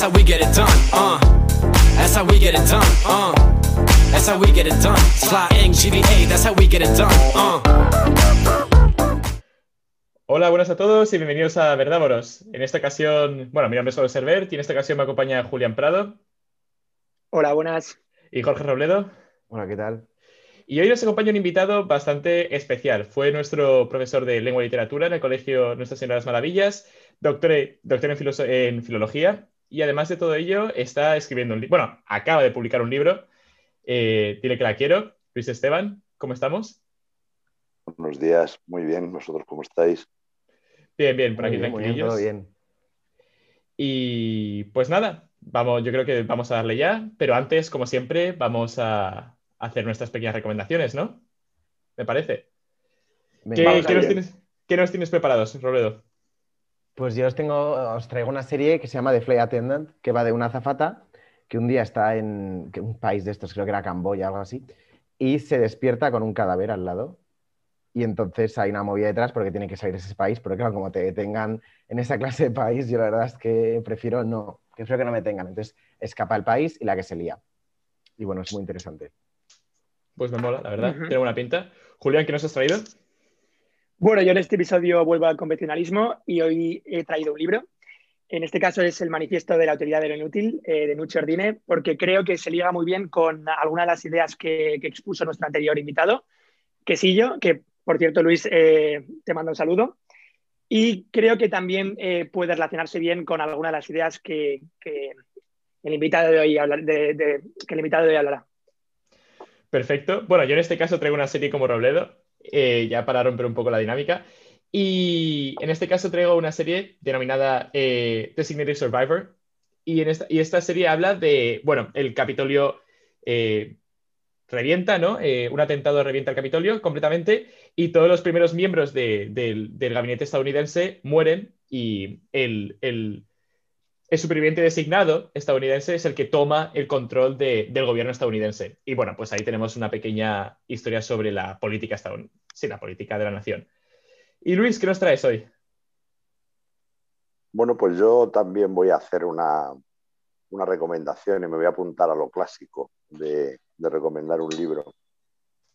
That's how we get it done. Uh. That's how we get it done. Uh. That's how we get it done. Sly Ing, GDA, that's how we get it done. Uh. Hola, buenas a todos y bienvenidos a Verdávoros. En esta ocasión, bueno, mi nombre es José Servert y en esta ocasión me acompaña Julián Prado Hola, buenas. y Jorge Robledo. Hola, ¿qué tal? Y hoy nos acompaña un invitado bastante especial. Fue nuestro profesor de lengua y literatura en el Colegio Nuestra Señora de las Maravillas, doctor, doctor en, filoso- en filología y además de todo ello está escribiendo un libro. Bueno, acaba de publicar un libro. Eh, dile que la quiero. Luis Esteban, ¿cómo estamos? Buenos días, muy bien. ¿Vosotros cómo estáis? Bien, bien, por aquí Muy bien, muy bien, todo bien. Y pues nada, vamos, yo creo que vamos a darle ya, pero antes, como siempre, vamos a hacer nuestras pequeñas recomendaciones, ¿no? Me parece. ¿Qué, nos tienes, qué nos tienes preparados, Robledo? Pues yo os tengo, os traigo una serie que se llama The Flight Attendant, que va de una azafata que un día está en que un país de estos, creo que era Camboya, algo así, y se despierta con un cadáver al lado. Y entonces hay una movida detrás porque tiene que salir de ese país, pero claro, como te detengan en esa clase de país, yo la verdad es que prefiero no, prefiero que no me tengan. Entonces escapa el país y la que se lía. Y bueno, es muy interesante. Pues me mola, la verdad, tiene buena pinta. Julián, ¿qué nos has traído? Bueno, yo en este episodio vuelvo al convencionalismo y hoy he traído un libro. En este caso es el Manifiesto de la Autoridad de lo Inútil eh, de Nuccio Ordine, porque creo que se liga muy bien con algunas de las ideas que, expuso nuestro anterior invitado, Quesillo, que por cierto, Luis, eh, te mando un saludo. Y creo que también eh, puede relacionarse bien con algunas de las ideas que, el invitado de hoy que el invitado de hoy hablará. Perfecto. Bueno, yo en este caso traigo una serie como Robledo, eh, ya para romper un poco la dinámica. Y en este caso traigo una serie denominada eh, Designated Survivor. Y, en esta, y esta serie habla de, bueno, el Capitolio eh, revienta, ¿no? Eh, un atentado revienta el Capitolio completamente y todos los primeros miembros de- del, del gabinete estadounidense mueren y el, el- el superviviente designado estadounidense es el que toma el control de- del gobierno estadounidense. Y bueno, pues ahí tenemos una pequeña historia sobre la política estadounidense, sí, la política de la nación. Y Luis, ¿qué nos traes hoy? Bueno, pues yo también voy a hacer una, una recomendación y me voy a apuntar a lo clásico de, de recomendar un libro.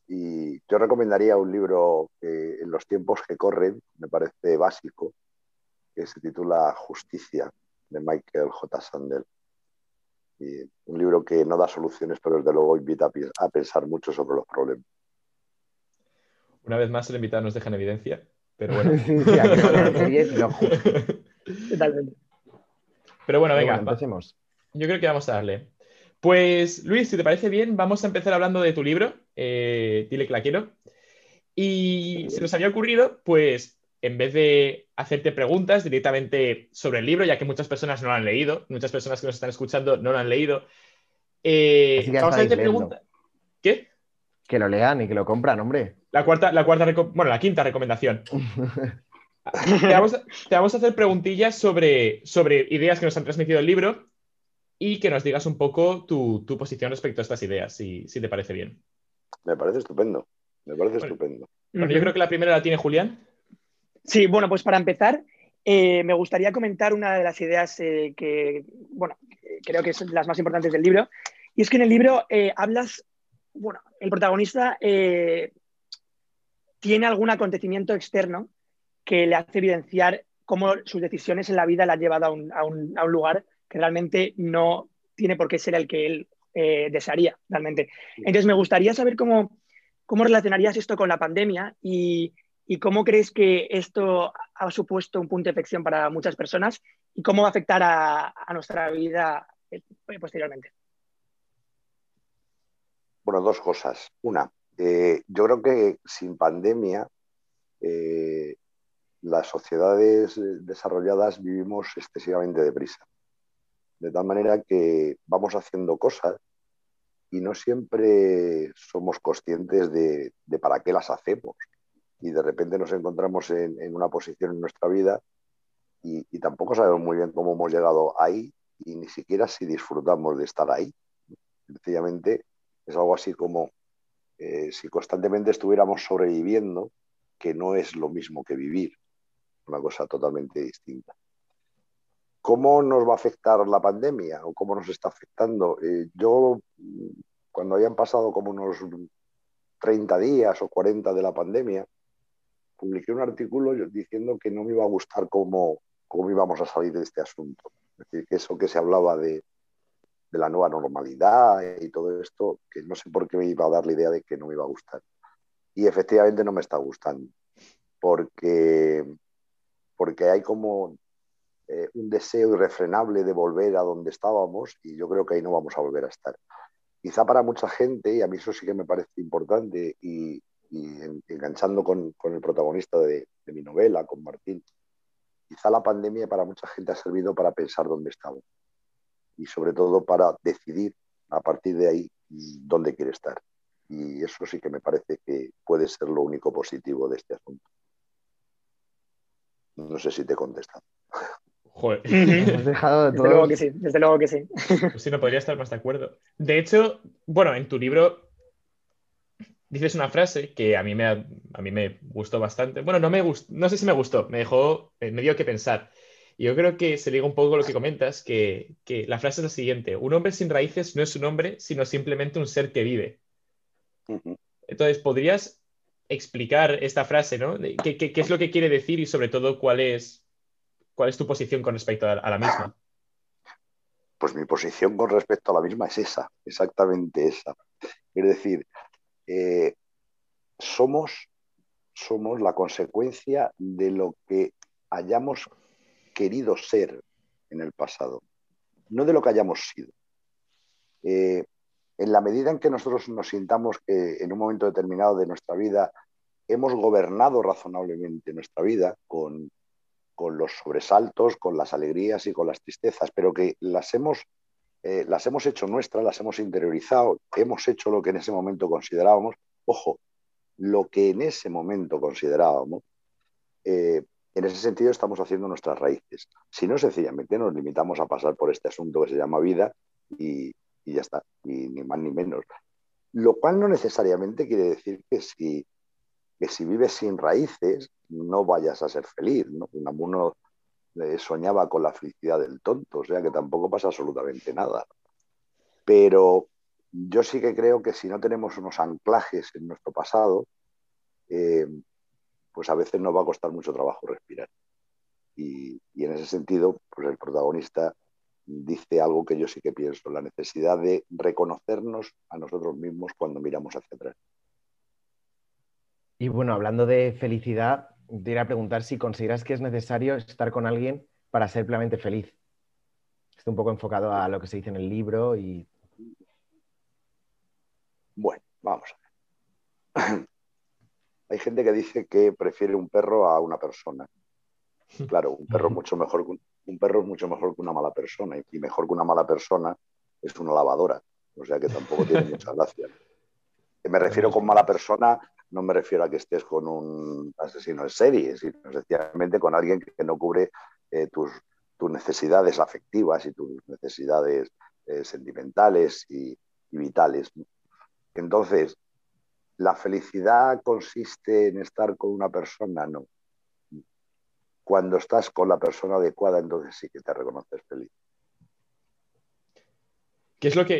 Y yo recomendaría un libro que en los tiempos que corren me parece básico, que se titula Justicia, de Michael J. Sandel. Y un libro que no da soluciones, pero desde luego invita a, pensar mucho sobre los problemas. Una vez más el invitado nos deja en evidencia, pero bueno. Pero justo. Totalmente. Pero bueno, venga, bueno, va- empecemos. yo creo que vamos a darle. Pues Luis, si te parece bien, vamos a empezar hablando de tu libro, eh, Dile que la quiero. Y se nos había ocurrido, pues, en vez de hacerte preguntas directamente sobre el libro, ya que muchas personas no lo han leído, muchas personas que nos están escuchando no lo han leído, eh, vamos a preguntas. ¿Qué? Que lo lean y que lo compran, hombre. La cuarta, la cuarta, bueno, la quinta recomendación. Te vamos, a, te vamos a hacer preguntillas sobre, sobre ideas que nos han transmitido el libro y que nos digas un poco tu, tu posición respecto a estas ideas, si, si te parece bien. Me parece estupendo. Me parece Bueno. estupendo. Bueno, yo creo que la primera la tiene Julián. Sí, bueno, pues para empezar, eh, me gustaría comentar una de las ideas eh, que, bueno, creo que son las más importantes del libro. Y es que en el libro eh, hablas, bueno, el protagonista tiene algún acontecimiento externo que le hace evidenciar cómo sus decisiones en la vida la han llevado a un, a un- a un lugar que realmente no tiene por qué ser el que él desearía, realmente. Entonces, me gustaría saber cómo, cómo relacionarías esto con la pandemia y, y cómo crees que esto ha supuesto un punto de inflexión para muchas personas y cómo va a afectar a, nuestra vida eh, posteriormente. Bueno, dos cosas. Una, eh, yo creo que sin pandemia eh, las sociedades desarrolladas vivimos excesivamente deprisa. De tal manera que vamos haciendo cosas y no siempre somos conscientes de para qué las hacemos. Y de repente nos encontramos en, una posición en nuestra vida y, y tampoco sabemos muy bien cómo hemos llegado ahí y ni siquiera si disfrutamos de estar ahí. Sencillamente es algo así como eh, si constantemente estuviéramos sobreviviendo, que no es lo mismo que vivir, una cosa totalmente distinta. ¿Cómo nos va a afectar la pandemia o cómo nos está afectando? Eh, yo, cuando hayan pasado como unos 30 días o 40 de la pandemia, publiqué un artículo diciendo que no me iba a gustar cómo, cómo íbamos a salir de este asunto. Es decir, que eso que se hablaba de, de la nueva normalidad y todo esto, que no sé por qué me iba a dar la idea de que no me iba a gustar. Y efectivamente no me está gustando, porque, porque hay como eh, un deseo irrefrenable de volver a donde estábamos y yo creo que ahí no vamos a volver a estar. Quizá para mucha gente, y a mí eso sí que me parece importante, y, enganchando con, con, el protagonista de, de mi novela, con Martín, quizá la pandemia para mucha gente ha servido para pensar dónde estamos y sobre todo para decidir a partir de ahí dónde quiere estar. Y eso sí que me parece que puede ser lo único positivo de este asunto. No sé si te he contestado. Joder. dejado de desde luego que sí, desde luego que sí. Pues sí, no podría estar más de acuerdo. De hecho, bueno, en tu libro dices una frase que a mí me, a mí me gustó bastante. Bueno, no, me gustó, no sé si me gustó, me dejó, eh, me dio que pensar. Y yo creo que se liga un poco con lo que comentas, que, que, la frase es la siguiente, un hombre sin raíces no es un hombre, sino simplemente un ser que vive. Entonces, ¿podrías explicar esta frase, ¿no? ¿Qué, qué, qué es lo que quiere decir y sobre todo cuál es, cuál es tu posición con respecto a, la misma? Pues mi posición con respecto a la misma es esa, exactamente esa. Es decir, eh, somos, somos la consecuencia de lo que hayamos querido ser en el pasado, no de lo que hayamos sido. Eh, en la medida en que nosotros nos sintamos que en un momento determinado de nuestra vida hemos gobernado razonablemente nuestra vida con, los sobresaltos, con las alegrías y con las tristezas, pero que las hemos, eh, las hemos hecho nuestras, las hemos interiorizado, hemos hecho lo que en ese momento considerábamos, ojo, lo que en ese momento considerábamos, eh, en ese sentido estamos haciendo nuestras raíces. Si no, sencillamente nos limitamos a pasar por este asunto que se llama vida y, ya está, y ni más ni menos. Lo cual no necesariamente quiere decir que si, que si vives sin raíces no vayas a ser feliz. ¿no? Uno soñaba con la felicidad del tonto, o sea que tampoco pasa absolutamente nada. Pero yo sí que creo que si no tenemos unos anclajes en nuestro pasado, eh, pues a veces nos va a costar mucho trabajo respirar. Y, en ese sentido, pues el protagonista dice algo que yo sí que pienso, la necesidad de reconocernos a nosotros mismos cuando miramos hacia atrás. Y bueno, hablando de felicidad, te iría a preguntar si consideras que es necesario estar con alguien para ser plenamente feliz. Estoy un poco enfocado a lo que se dice en el libro y... Bueno, vamos a ver. Hay gente que dice que prefiere un perro a una persona. Claro, un perro, mucho mejor, un perro es mucho mejor que una mala persona y mejor que una mala persona es una lavadora. O sea que tampoco tiene mucha gracia. Me refiero con mala persona, no me refiero a que estés con un asesino en serie, sino sencillamente con alguien que no cubre eh, tus, tus, necesidades afectivas y tus necesidades eh, sentimentales y, y vitales. Entonces, ¿La felicidad consiste en estar con una persona? No. Cuando estás con la persona adecuada, entonces sí que te reconoces feliz. ¿Qué es lo que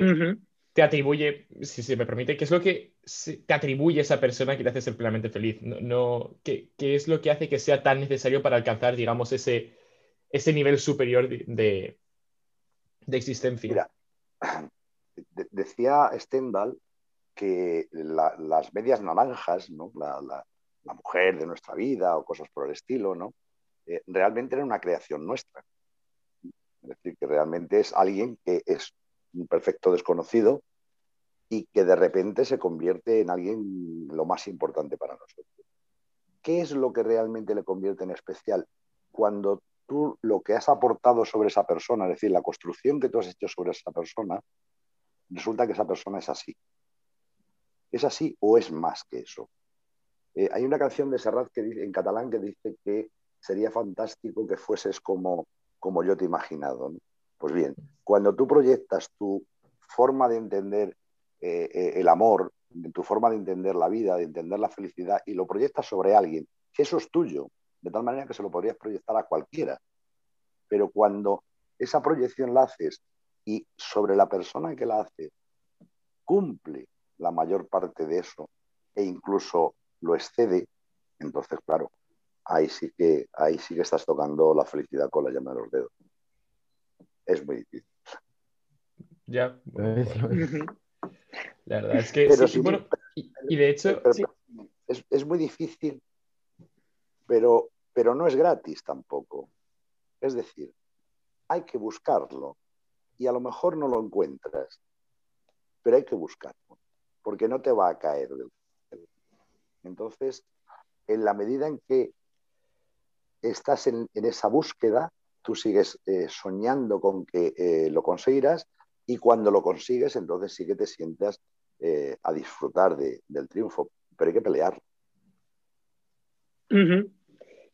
te atribuye, si se me permite, qué es lo que te atribuye esa persona que te hace ser plenamente feliz? No, ¿qué, es lo que hace que sea tan necesario para alcanzar, digamos, ese, ese nivel superior de, existencia? Mira, decía Stendhal que las medias naranjas, ¿no? La, mujer de nuestra vida o cosas por el estilo, ¿no? Eh, realmente era una creación nuestra. Es decir, que realmente es alguien que es un perfecto desconocido y que de repente se convierte en alguien lo más importante para nosotros. ¿Qué es lo que realmente le convierte en especial? Cuando tú lo que has aportado sobre esa persona, es decir, la construcción que tú has hecho sobre esa persona, resulta que esa persona es así. ¿Es así o es más que eso? Eh, hay una canción de Serrat que en catalán que dice que sería fantástico que fueses como, como yo te he imaginado. Pues bien, cuando tú proyectas tu forma de entender eh, eh, el amor, tu forma de entender la vida, de entender la felicidad, y lo proyectas sobre alguien, que eso es tuyo, de tal manera que se lo podrías proyectar a cualquiera. Pero cuando esa proyección la haces y sobre la persona que la hace cumple la mayor parte de eso e incluso lo excede, entonces, claro, ahí sí que, ahí sí que estás tocando la felicidad con la llama de los dedos. Es muy difícil. Ya. La verdad es que sí, bueno, y, de hecho es, muy difícil, pero, pero no es gratis tampoco. Es decir, hay que buscarlo y a lo mejor no lo encuentras, pero hay que buscarlo, porque no te va a caer Entonces, en la medida en que estás en, esa búsqueda, tú sigues eh, soñando con que eh, lo conseguirás y cuando lo consigues, entonces sí que te sientas eh, a disfrutar del triunfo, pero hay que pelear.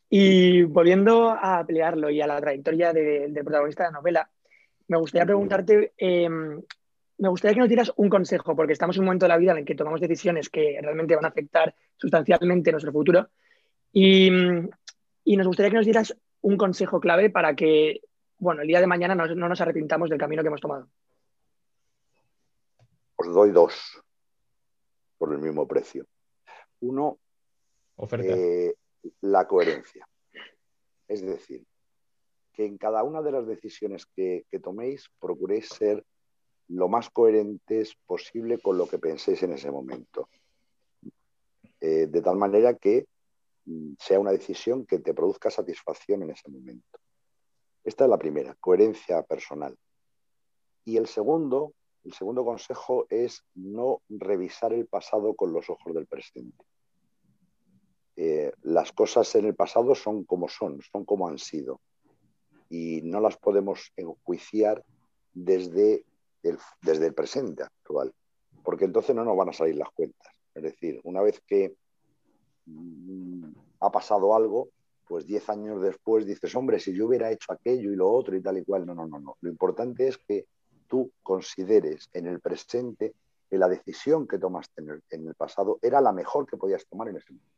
Y volviendo a pelearlo y a la trayectoria del protagonista de la novela, me gustaría preguntarte, em, me gustaría que nos dieras un consejo, porque estamos en un momento de la vida en el que tomamos decisiones que realmente van a afectar sustancialmente nuestro futuro. Y, nos gustaría que nos dieras un consejo clave para que, bueno, el día de mañana no, no nos arrepintamos del camino que hemos tomado os doy dos por el mismo precio. Uno, eh, la coherencia. Es decir, que en cada una de las decisiones que, toméis procuréis ser lo más coherentes posible con lo que penséis en ese momento. Eh, de tal manera que sea una decisión que te produzca satisfacción en ese momento. Esta es la primera, coherencia personal. Y el segundo, el segundo consejo es no revisar el pasado con los ojos del presente. Eh, las cosas en el pasado son como son, son como han sido. Y no las podemos enjuiciar desde el, desde el presente actual, porque entonces no nos van a salir las cuentas. Es decir, una vez que ha pasado algo, pues diez años después dices, hombre, si yo hubiera hecho aquello y lo otro y tal y cual. No, no, no, no. Lo importante es que tú consideres en el presente que la decisión que tomaste en el, pasado era la mejor que podías tomar en ese momento.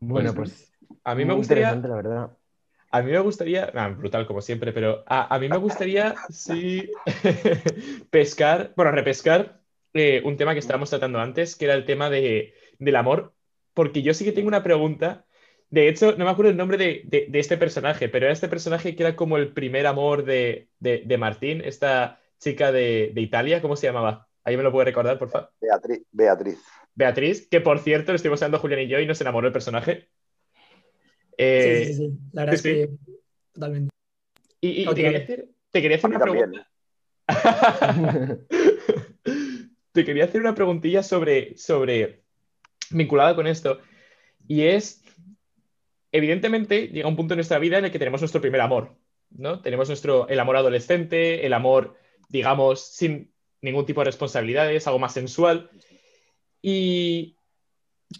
Bueno, pues, a mí me gustaría, la verdad. A mí me gustaría, brutal como siempre, pero a, mí me gustaría sí pescar, bueno, repescar eh, un tema que estábamos tratando antes, que era el tema de, del amor, porque yo sí que tengo una pregunta de hecho, no me acuerdo el nombre de, este personaje, pero era este personaje que era como el primer amor de, Martín, esta chica de, Italia, ¿cómo se llamaba? ¿Ahí me lo puede recordar, por favor? Beatriz. Beatriz. Beatriz, que por cierto, lo estuvimos hablando Julián y yo y nos enamoró el personaje. sí, sí, sí, La verdad es que totalmente. Y, te, quería hacer, te, quería hacer, una pregunta. te quería hacer una preguntilla sobre, sobre vinculada con esto. Y es evidentemente llega un punto en nuestra vida en el que tenemos nuestro primer amor, ¿no? Tenemos nuestro, el amor adolescente, el amor, digamos, sin ningún tipo de responsabilidades, algo más sensual. Y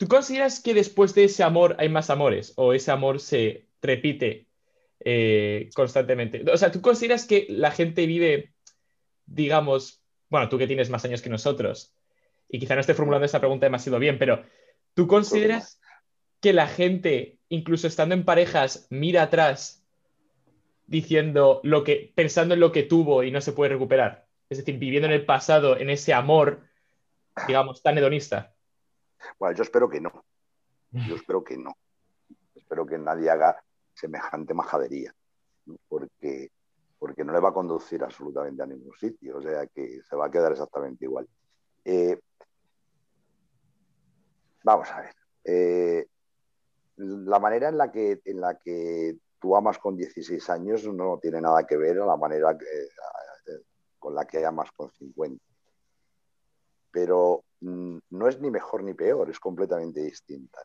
¿tú consideras que después de ese amor hay más amores o ese amor se repite eh, constantemente? O sea, ¿tú consideras que la gente vive, digamos, bueno, tú que tienes más años que nosotros, y quizá no esté formulando esta pregunta demasiado bien, pero ¿tú consideras que la gente, incluso estando en parejas, mira atrás diciendo lo que, pensando en lo que tuvo y no se puede recuperar? Es decir, viviendo en el pasado, en ese amor, digamos, tan hedonista. Bueno, yo espero que no. Yo espero que no. Espero que nadie haga semejante majadería, Porque, porque no le va a conducir absolutamente a ningún sitio, o sea que se va a quedar exactamente igual. Eh, vamos a ver. Eh, la manera en la que, en la que tú amas con 16 años no tiene nada que ver a la manera eh, con la que amas con 50. Pero mm, no es ni mejor ni peor, es completamente distinta.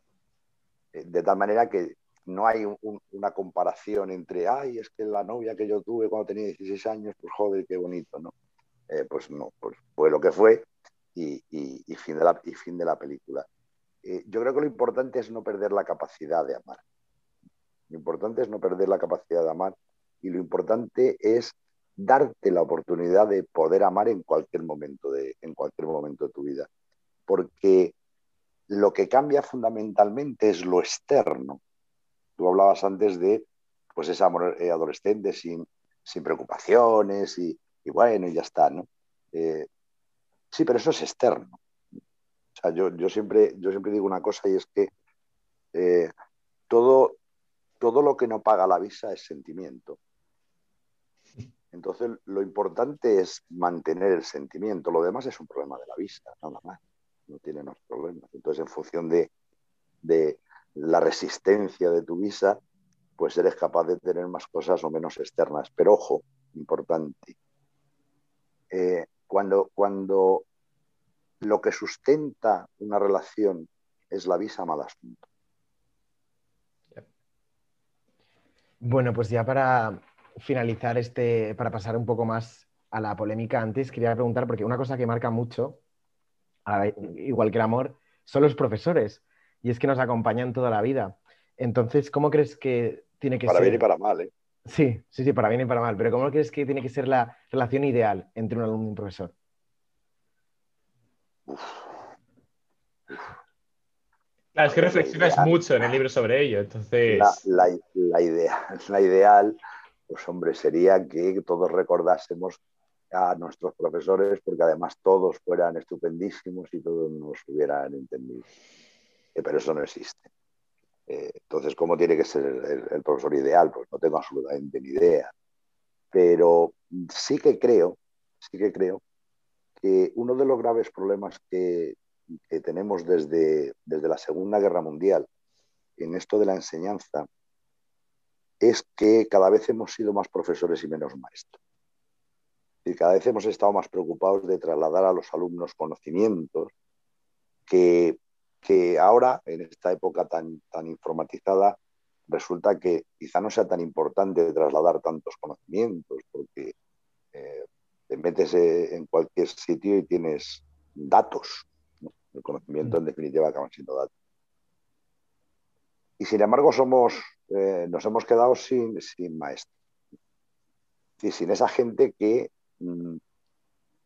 De tal manera que no hay una comparación entre, ay, es que la novia que yo tuve cuando tenía 16 años, pues joder, qué bonito, ¿no? Eh, pues no, pues fue lo que fue y, fin de la, y fin de la película. Eh, yo creo que lo importante es no perder la capacidad de amar. Lo importante es no perder la capacidad de amar y lo importante es darte la oportunidad de poder amar en cualquier momento de, en cualquier momento de tu vida. Porque lo que cambia fundamentalmente es lo externo. Tú hablabas antes de pues ese amor eh, adolescente sin, preocupaciones y, bueno, y ya está, ¿no? Eh, sí, pero eso es externo. O sea, yo, yo, siempre, yo siempre digo una cosa y es que todo, todo lo que no paga la visa es sentimiento. Entonces, lo importante es mantener el sentimiento. Lo demás es un problema de la vista, nada más. No tiene más problemas. Entonces, en función de la resistencia de tu visa, pues eres capaz de tener más cosas o menos externas. Pero ojo, importante, eh, cuando, cuando lo que sustenta una relación es la visa, mal asunto. Bueno, pues ya para finalizar este, para pasar un poco más a la polémica antes, quería preguntar, porque una cosa que marca mucho, igual que el amor, son los profesores, y es que nos acompañan toda la vida. Entonces, ¿cómo crees que tiene que ser? Para bien y para mal, ¿eh? Sí, sí, sí, para bien y para mal, pero ¿cómo crees que tiene que ser la relación ideal entre un alumno y un profesor? Claro, es que reflexionas mucho en el libro sobre ello, entonces... La, idea, la ideal, pues hombre, sería que todos recordásemos a nuestros profesores, porque además todos fueran estupendísimos y todos nos hubieran entendido. Eh, pero eso no existe. Eh, entonces, ¿cómo tiene que ser el, profesor ideal? Pues no tengo absolutamente ni idea. Pero sí que creo, sí que creo que uno de los graves problemas que, que tenemos desde, desde la Segunda Guerra Mundial en esto de la enseñanza es que cada vez hemos sido más profesores y menos maestros. Y cada vez hemos estado más preocupados de trasladar a los alumnos conocimientos que, que ahora, en esta época tan, tan informatizada, resulta que quizá no sea tan importante trasladar tantos conocimientos, porque eh, te metes eh, en cualquier sitio y tienes datos, el conocimiento, en definitiva, acaban siendo datos. Y sin embargo, somos, eh, nos hemos quedado sin, sin maestros. Y sin esa gente que, mm,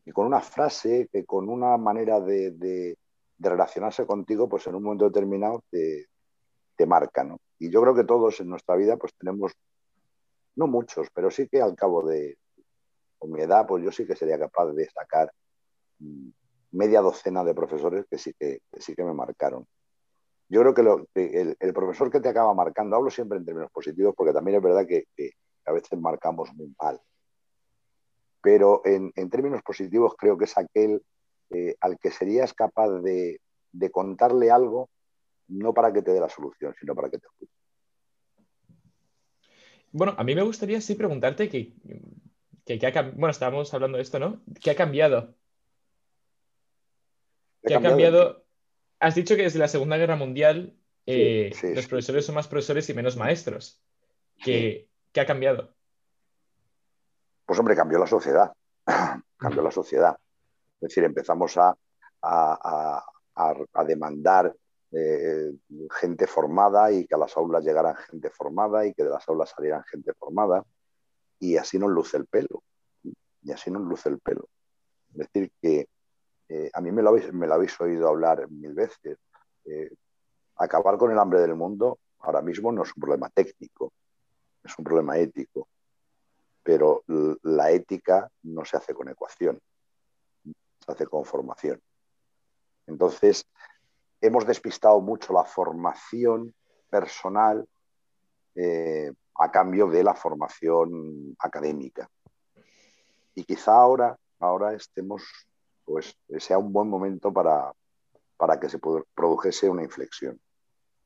que, con una frase, que con una manera de, de, relacionarse contigo, pues en un momento determinado te, te marca. ¿no? Y yo creo que todos en nuestra vida, pues tenemos, no muchos, pero sí que al cabo de, mi edad, pues yo sí que sería capaz de sacar mm, media docena de profesores que sí que, sí que me marcaron. Yo creo que, lo, el, profesor que te acaba marcando, hablo siempre en términos positivos, porque también es verdad que, a veces marcamos muy mal. Pero en, términos positivos creo que es aquel eh, al que serías capaz de, contarle algo, no para que te dé la solución, sino para que te escuche. Bueno, a mí me gustaría sí preguntarte que, que, bueno, estábamos hablando de esto, ¿no? ¿Qué ha cambiado ¿Qué ha cambiado? Has dicho que desde la Segunda Guerra Mundial eh, los profesores son más profesores y menos maestros. ¿Qué, ha cambiado? Pues hombre, cambió la sociedad. cambió la sociedad. Es decir, empezamos a, demandar eh, gente formada y que a las aulas llegaran gente formada y que de las aulas salieran gente formada. Y así nos luce el pelo. Y así nos luce el pelo. Es decir, que eh, a mí me lo, habéis, me lo habéis oído hablar mil veces. Eh, acabar con el hambre del mundo ahora mismo no es un problema técnico, es un problema ético. Pero la ética no se hace con ecuación, hace con formación. Entonces, hemos despistado mucho la formación personal eh, a cambio de la formación académica. Y quizá ahora, ahora estemos pues sea un buen momento para, para que se produjese una inflexión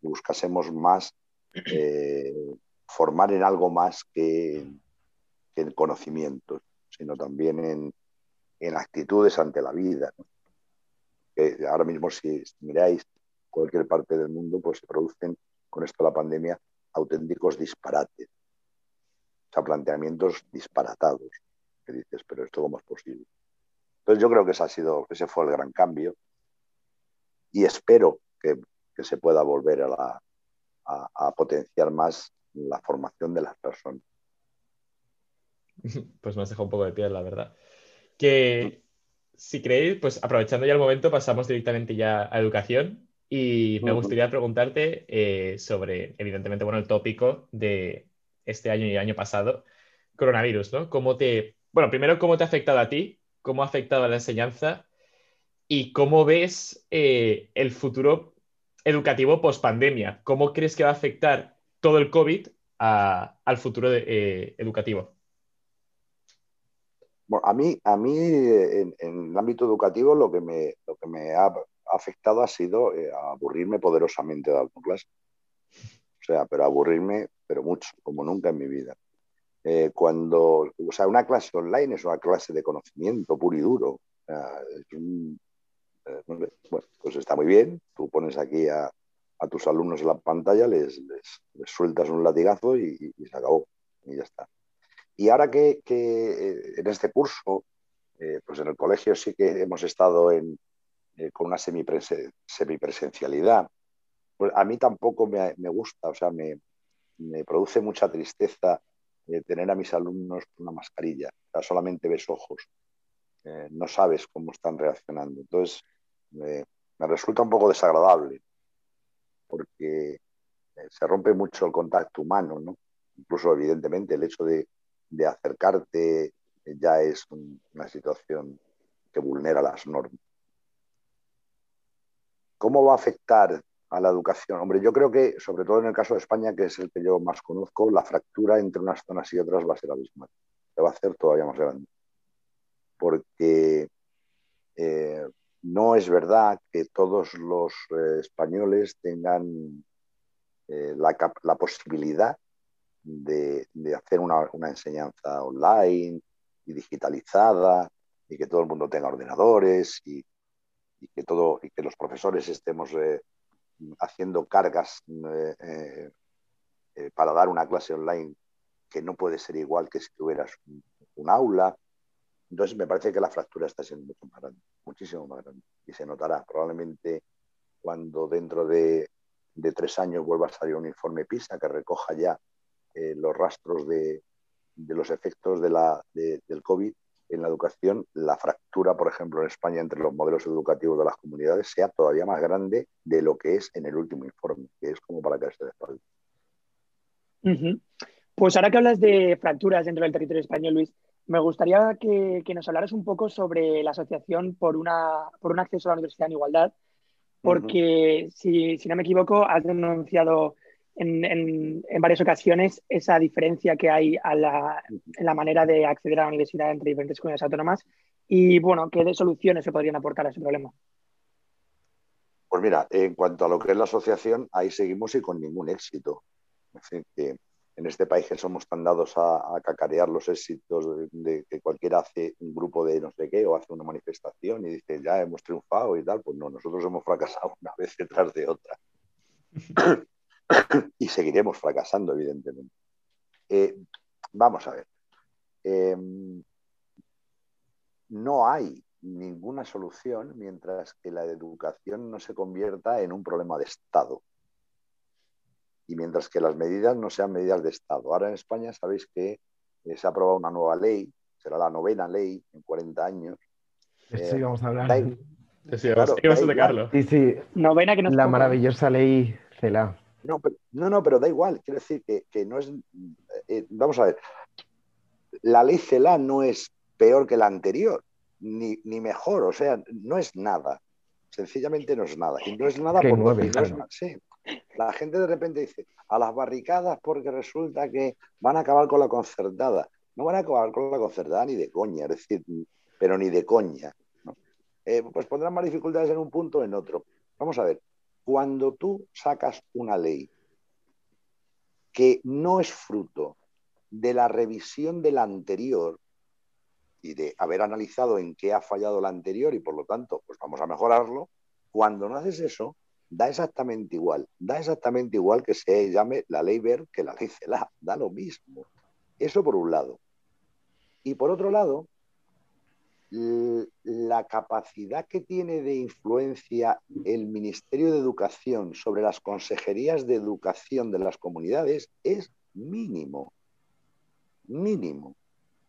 buscásemos más eh, formar en algo más que, en conocimientos, sino también en, actitudes ante la vida. ahora mismo, si, miráis cualquier parte del mundo, pues se producen con esto la pandemia auténticos disparates, o sea, planteamientos disparatados, que dices, pero esto cómo es posible. Entonces yo creo que ese, ha sido, ese fue el gran cambio y espero que, se pueda volver a, potenciar más la formación de las personas. Pues me has dejado un poco de piel, la verdad. Que si creéis, pues aprovechando ya el momento, pasamos directamente ya a educación y me gustaría preguntarte eh, sobre, evidentemente, bueno, el tópico de este año y el año pasado, coronavirus, ¿no? ¿Cómo te, bueno, primero, ¿cómo te ha afectado a ti? ¿Cómo ha afectado a la enseñanza? ¿Y cómo ves eh, el futuro educativo post pandemia? ¿Cómo crees que va a afectar todo el COVID al futuro eh, educativo? A mí, a mí en, el ámbito educativo lo que me, lo que me ha afectado ha sido eh, aburrirme poderosamente de alguna clase. O sea, pero aburrirme, pero mucho, como nunca en mi vida. Eh, cuando, o sea, una clase online es una clase de conocimiento puro y duro. bueno, pues está muy bien. Tú pones aquí a, a tus alumnos en la pantalla, les, les, sueltas un latigazo y, se acabó. Y ya está. Y ahora que, que en este curso, eh, pues en el colegio sí que hemos estado en, eh, con una semipresencialidad, pues a mí tampoco me, me gusta, o sea, me, me produce mucha tristeza eh, tener a mis alumnos con una mascarilla. O sea, solamente ves ojos, no sabes cómo están reaccionando. Entonces, me resulta un poco desagradable porque eh, se rompe mucho el contacto humano, ¿no? Incluso, evidentemente, el hecho de, acercarte eh, ya es una situación que vulnera las normas. ¿Cómo va a afectar a la educación? Hombre, yo creo que, sobre todo en el caso de España, que es el que yo más conozco, la fractura entre unas zonas y otras va a ser abismal. Se va a hacer todavía más grande. Porque eh, no es verdad que todos los eh, españoles tengan la, posibilidad de, hacer una, enseñanza online y digitalizada y que todo el mundo tenga ordenadores y, que, todo, y que los profesores estemos eh, haciendo cargas para dar una clase online que no puede ser igual que si tuvieras un aula. Entonces me parece que la fractura está siendo mucho más grande, muchísimo más grande. Y se notará probablemente cuando dentro de, tres años vuelva a salir un informe PISA que recoja ya eh, los rastros de, los efectos de la, del COVID en la educación, la fractura, por ejemplo, en España entre los modelos educativos de las comunidades sea todavía más grande de lo que es en el último informe, que es como para caerse de espalda. Pues ahora que hablas de fracturas dentro del territorio español, Luis, me gustaría que, nos hablaras un poco sobre la asociación por, una, por un acceso a la universidad en igualdad, porque si, no me equivoco, has denunciado en, varias ocasiones esa diferencia que hay en la manera de acceder a la universidad entre diferentes comunidades autónomas y, bueno, qué soluciones se podrían aportar a ese problema. Pues mira, en cuanto a lo que es la asociación, ahí seguimos y con ningún éxito. Es decir, que en este país que somos tan dados a, cacarear los éxitos de, que cualquiera hace un grupo de no sé qué o hace una manifestación y dice ya hemos triunfado y tal, pues no, nosotros hemos fracasado una vez detrás de otra. y seguiremos fracasando, evidentemente. Eh, vamos a ver. Eh, no hay ninguna solución mientras que la educación no se convierta en un problema de Estado y mientras que las medidas no sean medidas de Estado. Ahora en España sabéis que eh, se ha aprobado una nueva ley, será la novena ley en 40 años. sí, eh, vamos a hablar. sí, claro, Carlos. Sí, sí. Novena que La maravillosa ley CELA. No, no, pero da igual. Quiero decir que, no es. Eh, vamos a ver. La ley CELA no es peor que la anterior, ni, mejor. O sea, no es nada. Sencillamente no es nada. Y no es nada por no es, sí, la gente de repente dice, a las barricadas porque resulta que van a acabar con la concertada. No van a acabar con la concertada ni de coña, es decir, pero ni de coña. Eh, pues pondrán más dificultades en un punto o en otro. Vamos a ver, cuando tú sacas una ley que no es fruto de la revisión de la anterior y de haber analizado en qué ha fallado la anterior y por lo tanto, pues vamos a mejorarlo, cuando no haces eso, da exactamente igual. Da exactamente igual que se llame la ley ver que la ley CELA. Da lo mismo. Eso por un lado. Y por otro lado, la capacidad que tiene de influencia el Ministerio de Educación sobre las consejerías de educación de las comunidades es mínimo. Mínimo.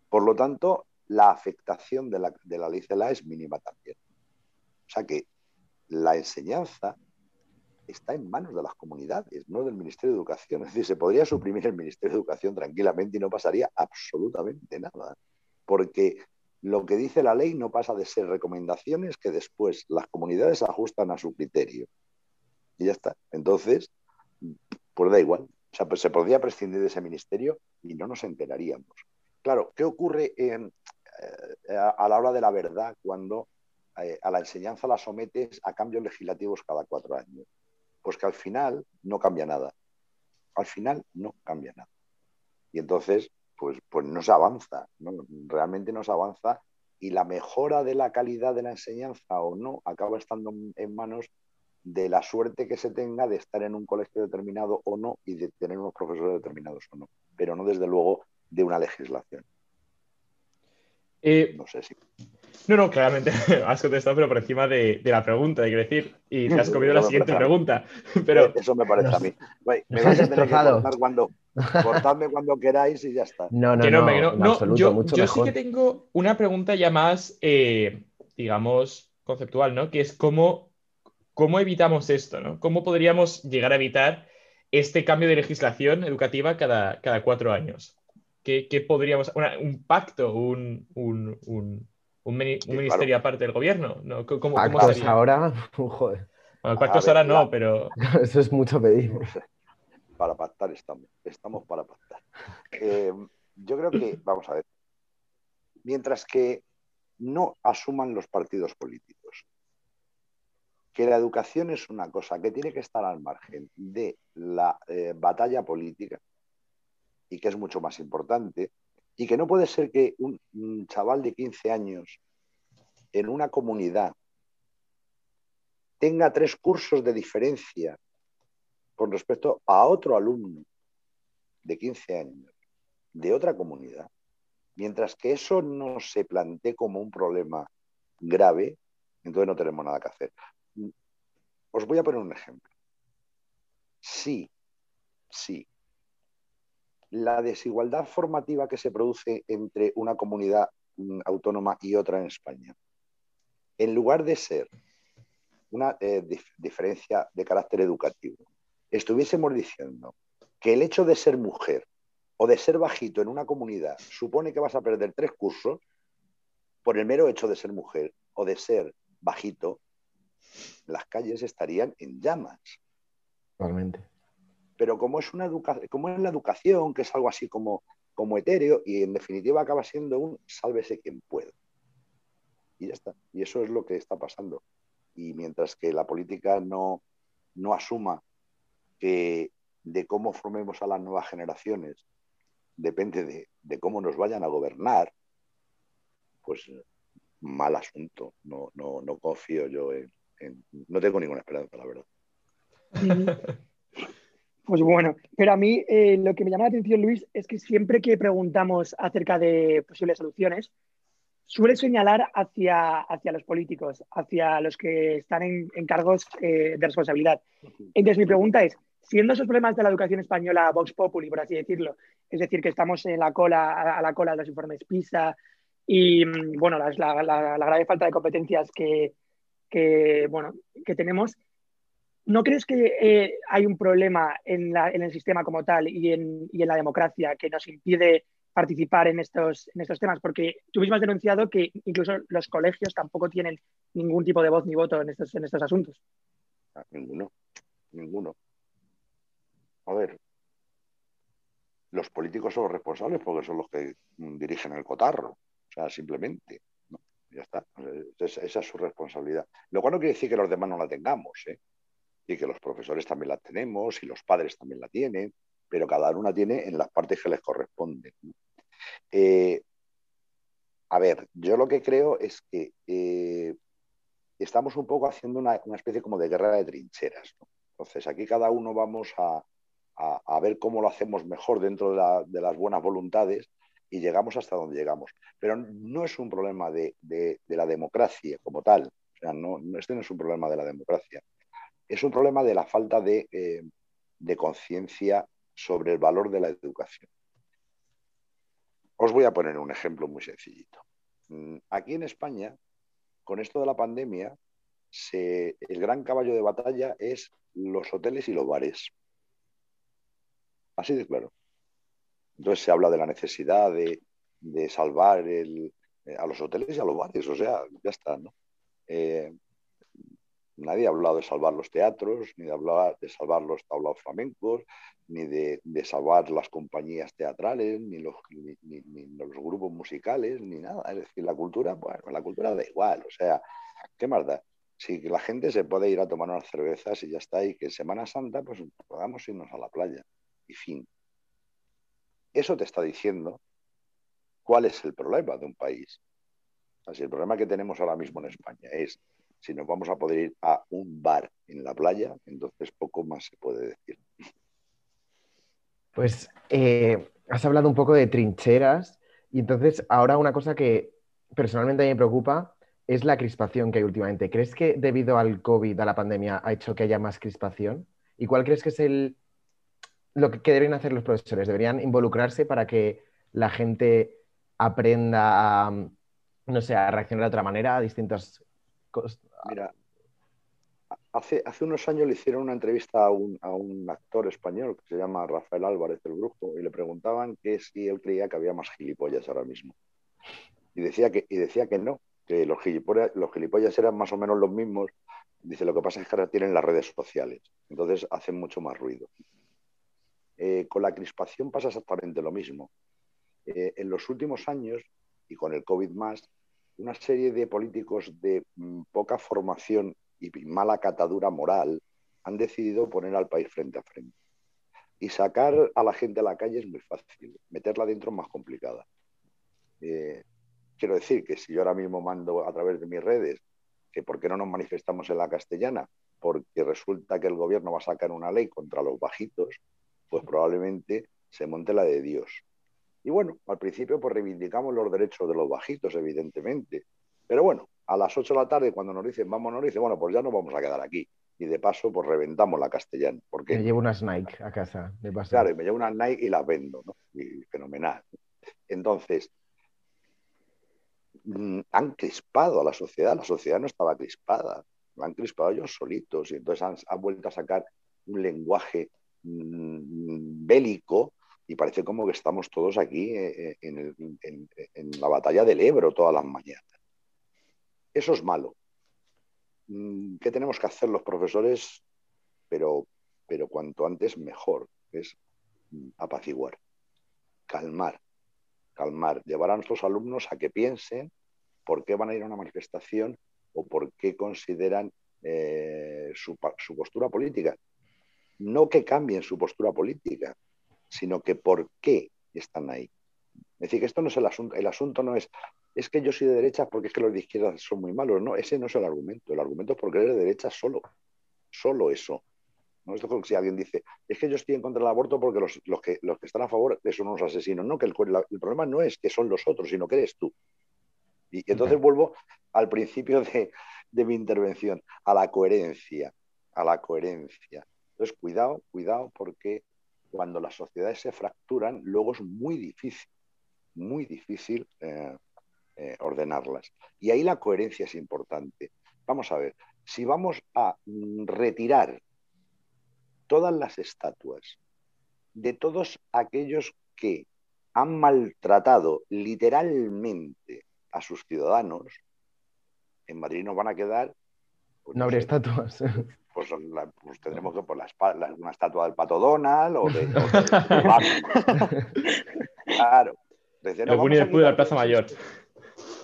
Por lo tanto, la afectación de la, de la ley CELA es mínima también. O sea que la enseñanza está en manos de las comunidades, no del Ministerio de Educación. Es decir, se podría suprimir el Ministerio de Educación tranquilamente y no pasaría absolutamente nada. Porque lo que dice la ley no pasa de ser recomendaciones que después las comunidades ajustan a su criterio. Y ya está. Entonces, pues da igual. O sea, pues se podría prescindir de ese ministerio y no nos enteraríamos. Claro, ¿qué ocurre eh, a, la hora de la verdad cuando eh, a la enseñanza la sometes a cambios legislativos cada cuatro años? Pues que al final no cambia nada. Al final no cambia nada. Y entonces, pues, pues no se avanza, realmente no se avanza y la mejora de la calidad de la enseñanza o no acaba estando en manos de la suerte que se tenga de estar en un colegio determinado o no y de tener unos profesores determinados o no, pero no desde luego de una legislación. Eh, no sé si. No, no, claramente has contestado, pero por encima de, la pregunta, hay que decir, y te has comido la siguiente pregunta. Pero... Eso me parece a mí. Me vais a tener que cortar cuando, cortadme cuando queráis y ya está. No, no, no, no, yo, yo sí que tengo una pregunta ya más, eh, digamos, conceptual, ¿no? Que es cómo ¿Cómo evitamos esto? ¿no? ¿Cómo podríamos llegar a evitar este cambio de legislación educativa cada, cada cuatro años? ¿Qué, podríamos, un pacto, un, un, ministerio aparte del gobierno? ¿no? ¿Cómo, ¿Pactos ahora? Joder. Bueno, pactos ahora no, pero... Eso es mucho pedir. Para pactar estamos, estamos para pactar. Eh, yo creo que, vamos a ver, mientras que no asuman los partidos políticos que la educación es una cosa que tiene que estar al margen de la eh, batalla política y que es mucho más importante y que no puede ser que un, chaval de 15 años en una comunidad tenga tres cursos de diferencia con respecto a otro alumno de 15 años de otra comunidad, mientras que eso no se plantee como un problema grave, entonces no tenemos nada que hacer. Os voy a poner un ejemplo. Sí, sí. La desigualdad formativa que se produce entre una comunidad mm, autónoma y otra en España, en lugar de ser una eh, diferencia de carácter educativo, estuviésemos diciendo que el hecho de ser mujer o de ser bajito en una comunidad supone que vas a perder tres cursos por el mero hecho de ser mujer o de ser bajito, las calles estarían en llamas. Totalmente. Pero como es, una como es la educación, que es algo así como, como etéreo, y en definitiva acaba siendo un sálvese quien pueda. Y ya está. Y eso es lo que está pasando. Y mientras que la política no, no asuma que de cómo formemos a las nuevas generaciones depende de, de cómo nos vayan a gobernar, pues mal asunto. No, no, no confío yo en, no tengo ninguna esperanza, la verdad. Pues bueno, pero a mí eh, lo que me llama la atención, Luis, es que siempre que preguntamos acerca de posibles soluciones, suele señalar hacia, hacia los políticos, hacia los que están en, cargos eh, de responsabilidad. Entonces, mi pregunta es, siendo esos problemas de la educación española Vox Populi, por así decirlo, es decir, que estamos en la cola, a la cola de los informes PISA y, mm, bueno, la, grave falta de competencias que, que, bueno, que tenemos. ¿No crees que eh, hay un problema en, el sistema como tal y en, la democracia que nos impide participar en estos, en estos temas? Porque tú mismo has denunciado que incluso los colegios tampoco tienen ningún tipo de voz ni voto en estos, asuntos. Ah, ninguno, ninguno. A ver, los políticos son los responsables porque son los que dirigen el cotarro, o sea, simplemente. Ya está. Esa, es su responsabilidad. Lo cual no quiere decir que los demás no la tengamos, ¿eh? Y que los profesores también la tenemos y los padres también la tienen, pero cada uno tiene en las partes que les corresponden. Eh, a ver, yo lo que creo es que eh, estamos un poco haciendo una, especie como de guerra de trincheras. Entonces, aquí cada uno vamos a, ver cómo lo hacemos mejor dentro de las buenas voluntades y llegamos hasta donde llegamos. Pero no es un problema de, la democracia como tal. O sea, no, este no es un problema de la democracia. Es un problema de la falta de, eh, de conciencia sobre el valor de la educación. Os voy a poner un ejemplo muy sencillito. Mm, aquí en España, con esto de la pandemia, el gran caballo de batalla es los hoteles y los bares. Así de claro. Entonces se habla de la necesidad de, salvar eh, a los hoteles y a los bares, o sea, ya está, ¿no? Eh, nadie ha hablado de salvar los teatros, ni de hablar de salvar los tablaos flamencos, ni de, salvar las compañías teatrales, ni los, ni, los grupos musicales, ni nada. Es decir, la cultura, bueno, la cultura da igual, o sea, ¿qué más da? Si la gente se puede ir a tomar unas cervezas y ya está, y que en Semana Santa pues podamos irnos a la playa. Y fin. Eso te está diciendo cuál es el problema de un país. Así, el problema que tenemos ahora mismo en España es si nos vamos a poder ir a un bar en la playa, entonces poco más se puede decir. Pues eh, has hablado un poco de trincheras y entonces ahora una cosa que personalmente a mí me preocupa es la crispación que hay últimamente. ¿Crees que debido al COVID, a la pandemia, ha hecho que haya más crispación? ¿Y cuál crees que es el, lo que, deben hacer los profesores? ¿Deberían involucrarse para que la gente aprenda a, no sé, a reaccionar de otra manera a distintas? Mira, hace, unos años le hicieron una entrevista a un, a un, actor español que se llama Rafael Álvarez del Brujo y le preguntaban que si él creía que había más gilipollas ahora mismo. Y decía que, y decía que no, que los gilipollas, los gilipollas eran más o menos los mismos. Dice, lo que pasa es que ahora tienen las redes sociales, entonces hacen mucho más ruido. Eh, con la crispación pasa exactamente lo mismo. Eh, en los últimos años, y con el COVID más, una serie de políticos de mm, poca formación y mala catadura moral han decidido poner al país frente a frente. Y sacar a la gente a la calle es muy fácil, meterla dentro es más complicada. Eh, quiero decir que si yo ahora mismo mando a través de mis redes que por qué no nos manifestamos en la castellana, porque resulta que el gobierno va a sacar una ley contra los bajitos, pues probablemente se monte la de Dios. Y bueno, al principio pues reivindicamos los derechos de los bajitos, evidentemente. Pero bueno, a las 8 de la tarde cuando nos dicen vamos, nos dicen, bueno, pues ya no vamos a quedar aquí. Y de paso, pues reventamos la castellana. Porque, me llevo unas Nike a casa, de paso. Claro, me llevo unas Nike y las vendo, ¿no? Y fenomenal. Entonces, mm, han crispado a la sociedad, la sociedad no estaba crispada, lo han crispado ellos solitos y entonces han, han vuelto a sacar un lenguaje mm, bélico y parece como que estamos todos aquí eh, eh, en, la batalla del Ebro todas las mañanas. Eso es malo. Mm, ¿Qué tenemos que hacer los profesores? Pero, pero cuanto antes mejor, es mm, apaciguar, calmar, calmar, llevar a nuestros alumnos a que piensen por qué van a ir a una manifestación o por qué consideran eh, su, su postura política. No que cambien su postura política, sino que por qué están ahí. Es decir, que esto no es el asunto. El asunto no es, es que yo soy de derecha porque es que los de izquierda son muy malos. No, ese no es el argumento. El argumento es porque eres de derecha solo. Solo eso. ¿no? Esto es como si alguien dice, es que yo estoy en contra del aborto porque los, que, los que están a favor son unos asesinos. No, que el, problema no es que son los otros, sino que eres tú. Y, entonces vuelvo al principio de, de mi intervención, a la coherencia, a la coherencia. Entonces, cuidado, cuidado, porque cuando las sociedades se fracturan, luego es muy difícil, muy difícil eh, eh, ordenarlas. Y ahí la coherencia es importante. Vamos a ver, si vamos a retirar todas las estatuas de todos aquellos que han maltratado literalmente a sus ciudadanos, en Madrid nos van a quedar... Pues, no habría estatuas. pues, pues, tendremos que por la, una estatua del pato Donald o de, claro. no Plaza Mayor.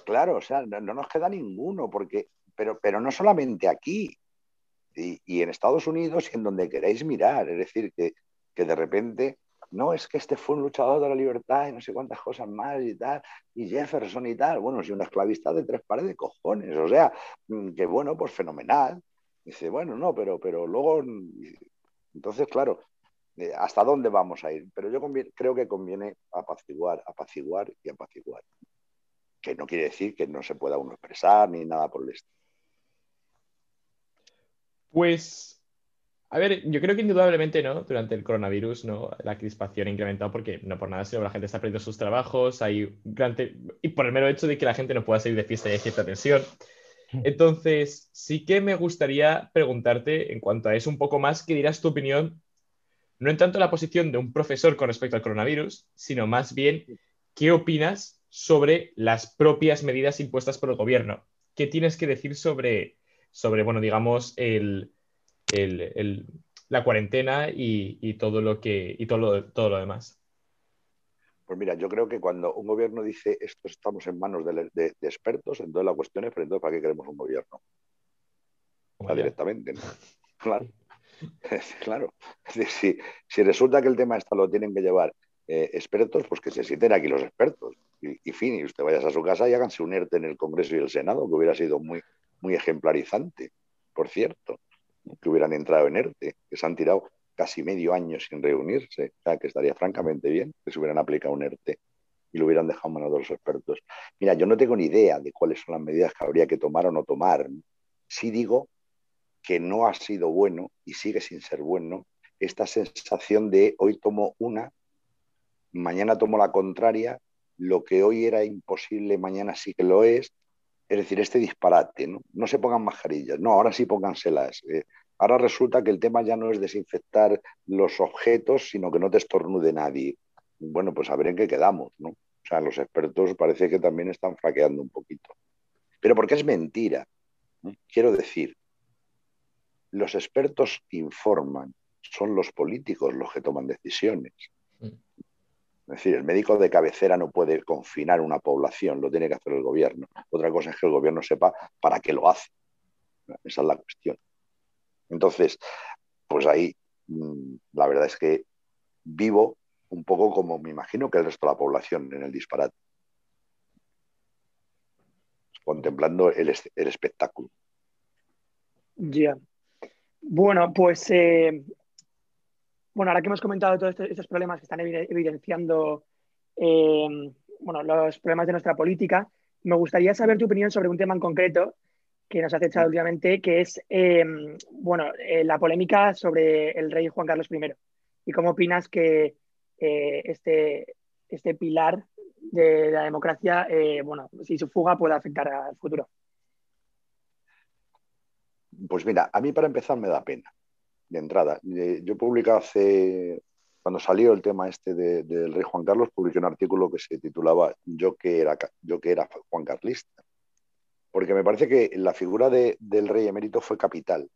Claro, o sea, no, nos queda ninguno, porque, pero, pero no solamente aquí, y, en Estados Unidos y en donde queráis mirar, es decir, que, que de repente no es que este fue un luchador de la libertad y no sé cuántas cosas más y tal, y Jefferson y tal, bueno, si un esclavista de tres pares de cojones, o sea, mm, que bueno, pues fenomenal, Dice, bueno, no, pero, pero luego, entonces, claro, eh, ¿hasta dónde vamos a ir? Pero yo creo que conviene apaciguar, apaciguar y apaciguar. Que no quiere decir que no se pueda uno expresar ni nada por el estilo. Pues, a ver, yo creo que indudablemente, ¿no? Durante el coronavirus, ¿no? La crispación ha incrementado porque no por nada, sino la gente está perdiendo sus trabajos, hay y por el mero hecho de que la gente no pueda salir de fiesta y hay cierta tensión. Entonces, sí que me gustaría preguntarte en cuanto a eso un poco más, que dirás tu opinión, no en tanto la posición de un profesor con respecto al coronavirus, sino más bien, ¿qué opinas sobre las propias medidas impuestas por el gobierno? ¿Qué tienes que decir sobre, sobre bueno, digamos, el, la cuarentena y, todo lo que y todo todo lo demás? Pues mira, yo creo que cuando un gobierno dice esto estamos en manos de, expertos, entonces la cuestión es, pero entonces ¿para qué queremos un gobierno? directamente, ¿no? Claro. claro. Si, si, resulta que el tema esto lo tienen que llevar eh, expertos, pues que se sienten aquí los expertos. Y, fin, y usted vayas a su casa y háganse un ERTE en el Congreso y el Senado, que hubiera sido muy, muy ejemplarizante, por cierto, que hubieran entrado en ERTE, que se han tirado casi medio año sin reunirse, o sea, que estaría francamente bien que se hubieran aplicado un ERTE y lo hubieran dejado en manos de los expertos. Mira, yo no tengo ni idea de cuáles son las medidas que habría que tomar o no tomar. Sí digo que no ha sido bueno y sigue sin ser bueno esta sensación de hoy tomo una, mañana tomo la contraria, lo que hoy era imposible, mañana sí que lo es. Es decir, este disparate, ¿no? No se pongan mascarillas, no, ahora sí pónganselas. Eh, Ahora resulta que el tema ya no es desinfectar los objetos, sino que no te estornude nadie. Bueno, pues a ver en qué quedamos, ¿no? O sea, los expertos parece que también están fraqueando un poquito. Pero porque es mentira. Quiero decir, los expertos informan, son los políticos los que toman decisiones. Mm. Es decir, el médico de cabecera no puede confinar una población, lo tiene que hacer el gobierno. Otra cosa es que el gobierno sepa para qué lo hace. Esa es la cuestión. Entonces, pues ahí mm, la verdad es que vivo un poco como me imagino que el resto de la población en el disparate, contemplando el, espectáculo. Ya. Bueno, pues eh, bueno, ahora que hemos comentado todos estos, problemas que están evidenciando eh, bueno, los problemas de nuestra política, me gustaría saber tu opinión sobre un tema en concreto que nos ha echado últimamente, que es em, bueno, eh, la polémica sobre el rey Juan Carlos I. ¿Y cómo opinas que eh, este, este pilar de la democracia, eh, bueno, si su fuga puede afectar al futuro? Pues mira, a mí para empezar me da pena, de entrada. Yo publicé hace, cuando salió el tema este del rey Juan Carlos, publiqué un artículo que se titulaba Yo que era, yo que era Juan Carlista porque me parece que la figura del rey emérito fue capital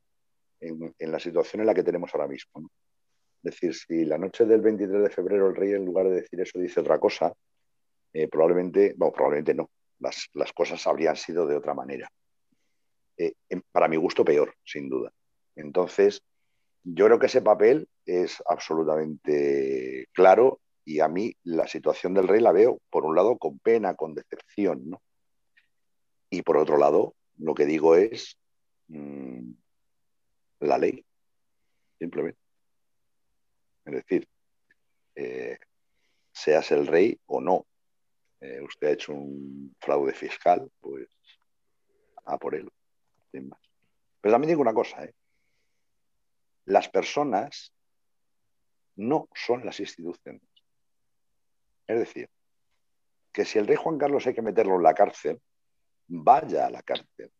en, la situación en la que tenemos ahora mismo. Es decir, si la noche del 23 de febrero el rey en lugar de decir eso dice otra cosa, eh, probablemente, bueno, probablemente no, las, cosas habrían sido de otra manera. Eh, para mi gusto peor, sin duda. Entonces, yo creo que ese papel es absolutamente claro y a mí la situación del rey la veo, por un lado, con pena, con decepción, ¿no? Y por otro lado, lo que digo es mm, la ley, simplemente. Es decir, eh, seas el rey o no, eh, usted ha hecho un fraude fiscal, pues a por él, sin más. Pero también digo una cosa, ¿eh? las personas no son las instituciones. Es decir, que si el rey Juan Carlos hay que meterlo en la cárcel, vaya a la cárcel,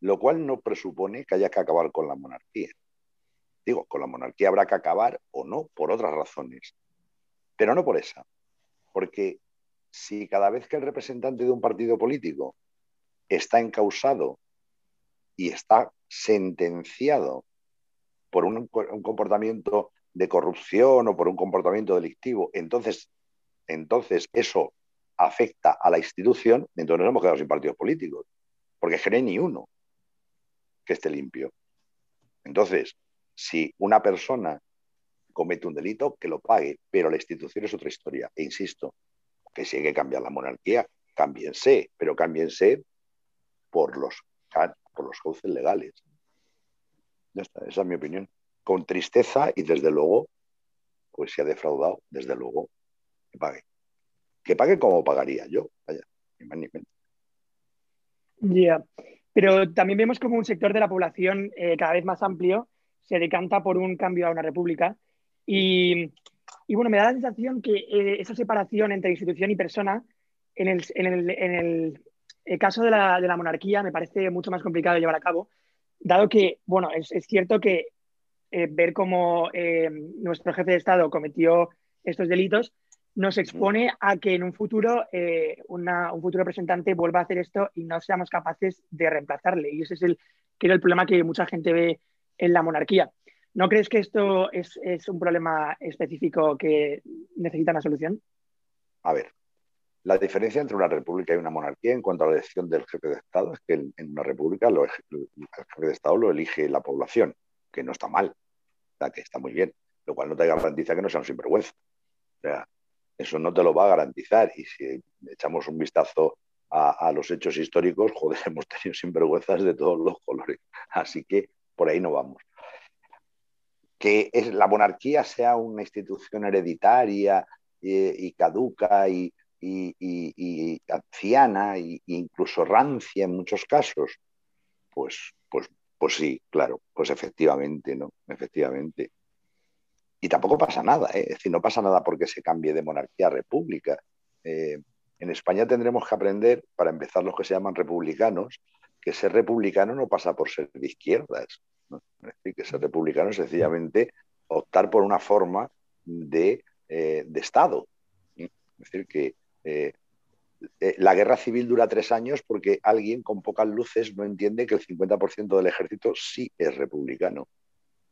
lo cual no presupone que haya que acabar con la monarquía. Digo, con la monarquía habrá que acabar o no por otras razones, pero no por esa, porque si cada vez que el representante de un partido político está encausado y está sentenciado por un, comportamiento de corrupción o por un comportamiento delictivo, entonces, entonces eso afecta a la institución, entonces nos hemos quedado sin partidos políticos, porque es no hay ni uno que esté limpio. Entonces, si una persona comete un delito, que lo pague, pero la institución es otra historia. E insisto, que si hay que cambiar la monarquía, cámbiense, pero cámbiense por los, por los cauces legales. Ya está, esa es mi opinión. Con tristeza y desde luego, pues si ha defraudado, desde luego, que pague que pague como pagaría yo. Vaya. Ya, pero también vemos como un sector de la población eh, cada vez más amplio se decanta por un cambio a una república. Y, bueno, me da la sensación que eh, esa separación entre institución y persona en el, en el, en el caso de la, monarquía me parece mucho más complicado de llevar a cabo, dado que, bueno, es, cierto que eh, ver cómo nuestro jefe de Estado cometió estos delitos nos expone a que en un futuro eh, un futuro representante vuelva a hacer esto y no seamos capaces de reemplazarle. Y ese es el, creo, el problema que mucha gente ve en la monarquía. ¿No crees que esto es, un problema específico que necesita una solución? A ver, la diferencia entre una república y una monarquía en cuanto a la elección del jefe de Estado es que en, una república el jefe de Estado lo elige la población, que no está mal, que está muy bien, lo cual no te garantiza que no sea un sinvergüenza. O sea, eso no te lo va a garantizar. Y si echamos un vistazo a, los hechos históricos, joder, hemos tenido sinvergüenzas de todos los colores. Así que por ahí no vamos. Que es, la monarquía sea una institución hereditaria eh, y caduca y, anciana e incluso rancia en muchos casos, pues, pues, pues sí, claro, pues efectivamente, ¿no? Efectivamente. Y tampoco pasa nada, ¿eh? es decir, no pasa nada porque se cambie de monarquía a república. Eh, en España tendremos que aprender, para empezar los que se llaman republicanos, que ser republicano no pasa por ser de izquierdas. Es decir, que ser republicano es sencillamente optar por una forma de, eh, Estado. Es decir, que la guerra civil dura tres años porque alguien con pocas luces no entiende que el 50% del ejército sí es republicano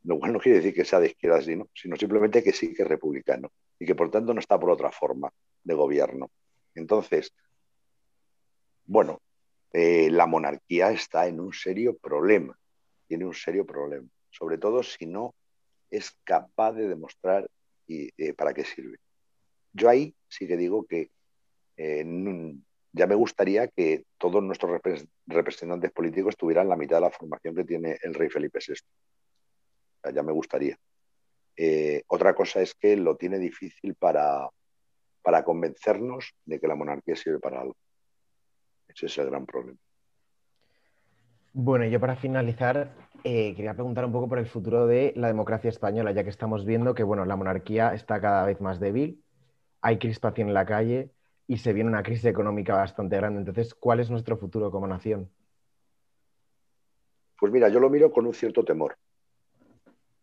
lo cual no quiere decir que sea de izquierda, sino, sino simplemente que sí que es republicano y que por tanto no está por otra forma de gobierno. Entonces, bueno, eh, la monarquía está en un serio problema, tiene un serio problema, sobre todo si no es capaz de demostrar y, eh, para qué sirve. Yo ahí sí que digo que eh, ya me gustaría que todos nuestros representantes políticos tuvieran la mitad de la formación que tiene el rey Felipe VI ya me gustaría. Eh, otra cosa es que lo tiene difícil para, para convencernos de que la monarquía sirve para algo. Ese es el gran problema. Bueno, yo para finalizar eh, quería preguntar un poco por el futuro de la democracia española, ya que estamos viendo que bueno, la monarquía está cada vez más débil, hay crispación en la calle y se viene una crisis económica bastante grande. Entonces, ¿cuál es nuestro futuro como nación? Pues mira, yo lo miro con un cierto temor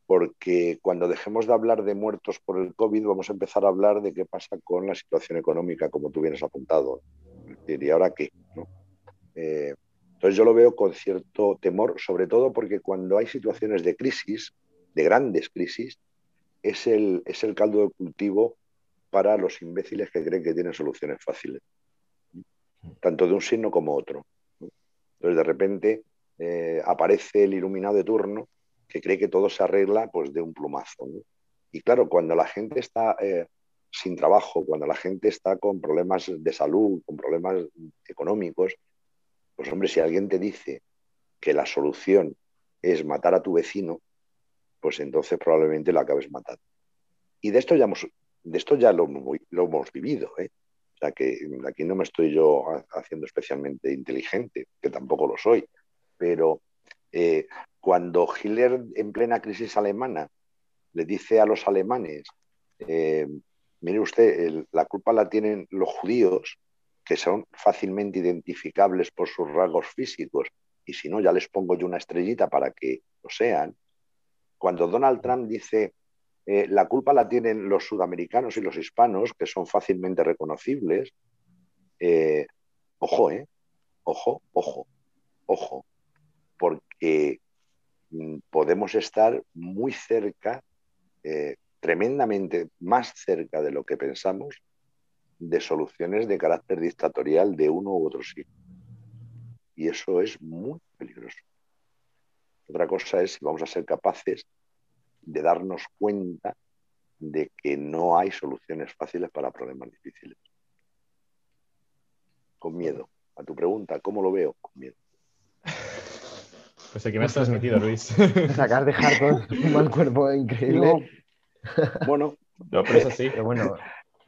porque cuando dejemos de hablar de muertos por el COVID vamos a empezar a hablar de qué pasa con la situación económica, como tú vienes apuntado. ¿Y ahora qué? Eh, entonces yo lo veo con cierto temor, sobre todo porque cuando hay situaciones de crisis, de grandes crisis, es el, es el caldo de cultivo para los imbéciles que creen que tienen soluciones fáciles, tanto de un signo como otro. Entonces de repente eh, aparece el iluminado de turno que cree que todo se arregla pues, de un plumazo. Y claro, cuando la gente está eh, sin trabajo, cuando la gente está con problemas de salud, con problemas económicos, pues hombre, si alguien te dice que la solución es matar a tu vecino, pues entonces probablemente lo acabes matando. Y de esto ya, hemos, de esto ya lo, hemos vivido. ¿eh? O sea que aquí no me estoy yo haciendo especialmente inteligente, que tampoco lo soy, pero eh, cuando Hitler, en plena crisis alemana, le dice a los alemanes, eh, mire usted, la culpa la tienen los judíos, que son fácilmente identificables por sus rasgos físicos, y si no, ya les pongo yo una estrellita para que lo sean. Cuando Donald Trump dice, eh, la culpa la tienen los sudamericanos y los hispanos, que son fácilmente reconocibles, eh, ojo, eh, ojo, ojo, ojo, porque podemos estar muy cerca, eh, tremendamente más cerca de lo que pensamos, de soluciones de carácter dictatorial de uno u otro sitio. Y eso es muy peligroso. Otra cosa es si vamos a ser capaces de darnos cuenta de que no hay soluciones fáciles para problemas difíciles. Con miedo. A tu pregunta, ¿cómo lo veo? Con miedo. Pues aquí me has transmitido, Luis. Sacar de Hardcore un mal cuerpo increíble. Bueno, no, pero eso sí. Pero bueno.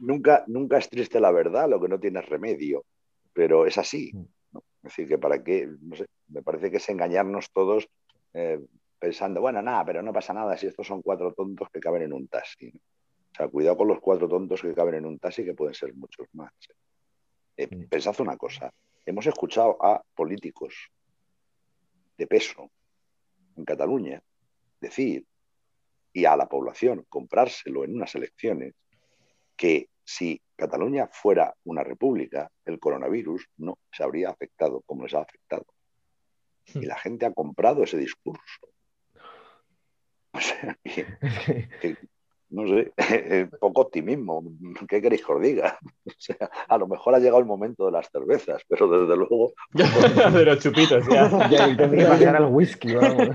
Nunca, nunca es triste la verdad, lo que no tiene remedio, pero es así. Es decir, que para qué, no sé, me parece que es engañarnos todos eh, pensando, bueno, nada, pero no pasa nada si estos son cuatro tontos que caben en un taxi. O sea, cuidado con los cuatro tontos que caben en un taxi, que pueden ser muchos más. Eh, pensad una cosa, hemos escuchado a políticos de peso en Cataluña decir y a la población comprárselo en unas elecciones que si Cataluña fuera una república, el coronavirus no se habría afectado como les ha afectado. Y la gente ha comprado ese discurso. O sea, que, no sé, poco optimismo. ¿Qué queréis que os diga? O sea, a lo mejor ha llegado el momento de las cervezas, pero desde luego. de los chupitos, ya. ya que pasar al whisky, vamos.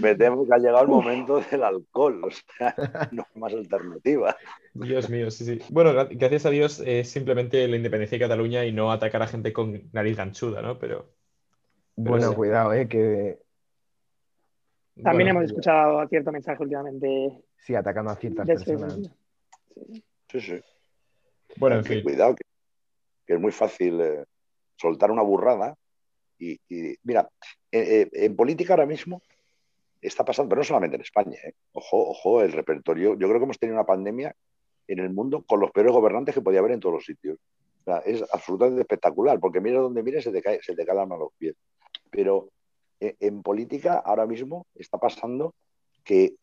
Me, temo que ha llegado el momento del alcohol, o sea, no hay más alternativa. Dios mío, sí, sí. Bueno, gracias a Dios es simplemente la independencia de Cataluña y no atacar a gente con nariz ganchuda, ¿no? Pero. bueno, cuidado, ¿eh? Que. También hemos escuchado cierto mensaje últimamente Sí, atacando a ciertas personas. Sí, sí. Bueno, en fin. Cuidado, que, es muy fácil eh, soltar una burrada. Y, mira, eh, eh, en política ahora mismo está pasando, pero no solamente en España. Ojo, ojo, el repertorio. Yo creo que hemos tenido una pandemia en el mundo con los peores gobernantes que podía haber en todos los sitios. O sea, es absolutamente espectacular, porque mira donde mires se te cae, se te calan a los pies. Pero en política ahora mismo está pasando que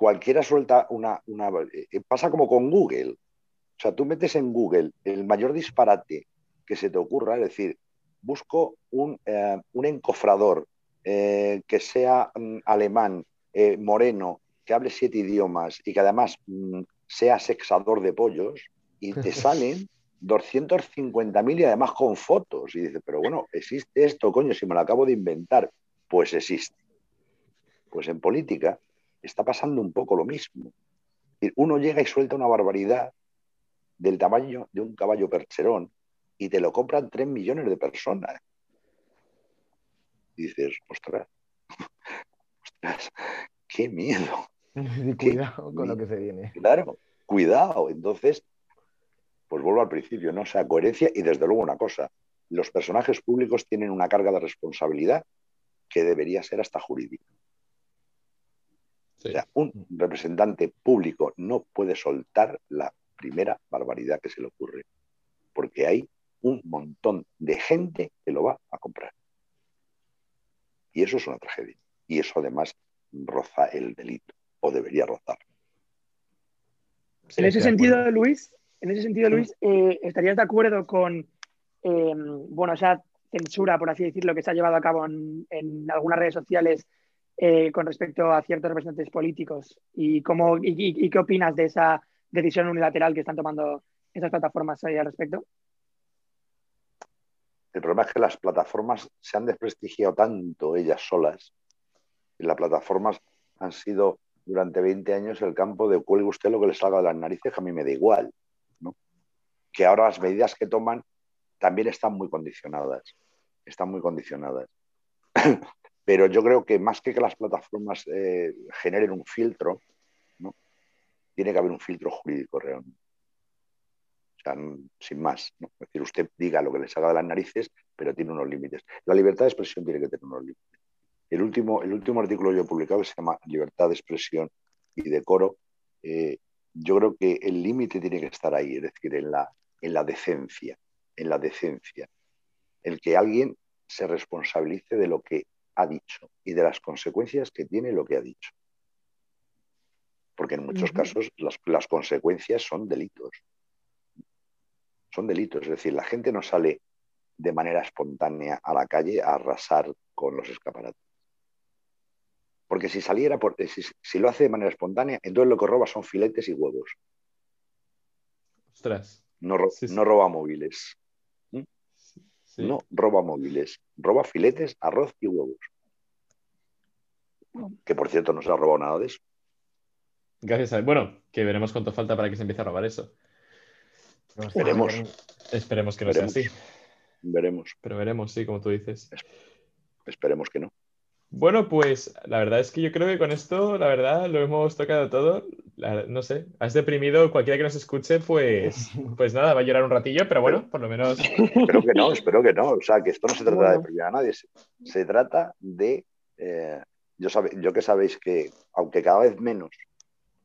cualquiera suelta una, eh, Pasa como con Google. O sea, tú metes en Google el mayor disparate que se te ocurra, es decir, busco un, eh, encofrador eh, que sea mm, alemán, moreno, que hable siete idiomas y que además mm, sea sexador de pollos, y te salen 250.000 y además con fotos. Y dices, pero bueno, existe esto, coño, si me lo acabo de inventar. Pues existe. Pues en política está pasando un poco lo mismo. Uno llega y suelta una barbaridad del tamaño de un caballo percherón y te lo compran tres millones de personas. Y dices, ostras, ostras, qué miedo. cuidado con lo que se viene. Claro, cuidado. Entonces, pues vuelvo al principio, ¿no? O sea, coherencia y desde luego una cosa, los personajes públicos tienen una carga de responsabilidad que debería ser hasta jurídica. O sea, un representante público no puede soltar la primera barbaridad que se le ocurre, porque hay un montón de gente que lo va a comprar. Y eso es una tragedia. Y eso además roza el delito, o debería rozar. en ese sentido, Luis, en ese sentido, Luis, eh, ¿estarías de acuerdo con eh, bueno, esa censura, por así decirlo, que se ha llevado a cabo en algunas redes sociales eh, con respecto a ciertos representantes políticos y, cómo, y, qué opinas de esa decisión unilateral que están tomando esas plataformas al respecto. El problema es que las plataformas se han desprestigiado tanto ellas solas. Y las plataformas han sido durante 20 años el campo de cuelgue usted lo que le salga de las narices, que a mí me da igual. Que ahora las medidas que toman también están muy condicionadas. Están muy condicionadas. Pero yo creo que más que que las plataformas eh, generen un filtro, ¿no? tiene que haber un filtro jurídico realmente. O sea, sin más. Es decir, usted diga lo que le salga de las narices, pero tiene unos límites. La libertad de expresión tiene que tener unos límites. El último, el último artículo que yo he publicado que se llama Libertad de expresión y decoro, eh, yo creo que el límite tiene que estar ahí, es decir, en la, en la decencia, en la decencia. El que alguien se responsabilice de lo que ha dicho y de las consecuencias que tiene lo que ha dicho. Porque en muchos casos las, consecuencias son delitos. Son delitos, es decir, la gente no sale de manera espontánea a la calle a arrasar con los escaparates. Porque si saliera, por, si, lo hace de manera espontánea, entonces lo que roba son filetes y huevos. Ostras. No, no roba móviles. No roba móviles, roba filetes, arroz y huevos. Que por cierto no se ha robado nada de eso. Gracias a... Bueno, que veremos cuánto falta para que se empiece a robar eso. Esperemos. Esperemos que no sea así. Veremos. Pero veremos, sí, como tú dices. Esperemos que no. Bueno, pues la verdad es que yo creo que con esto, la verdad, lo hemos tocado todo. no sé, has deprimido cualquiera que nos escuche, pues, pues nada, va a llorar un ratillo, pero bueno, por lo menos. Espero que no, espero que no. O sea, que esto no se trata de deprimir a nadie, se, trata de. Eh, yo, yo que sabéis que, aunque cada vez menos,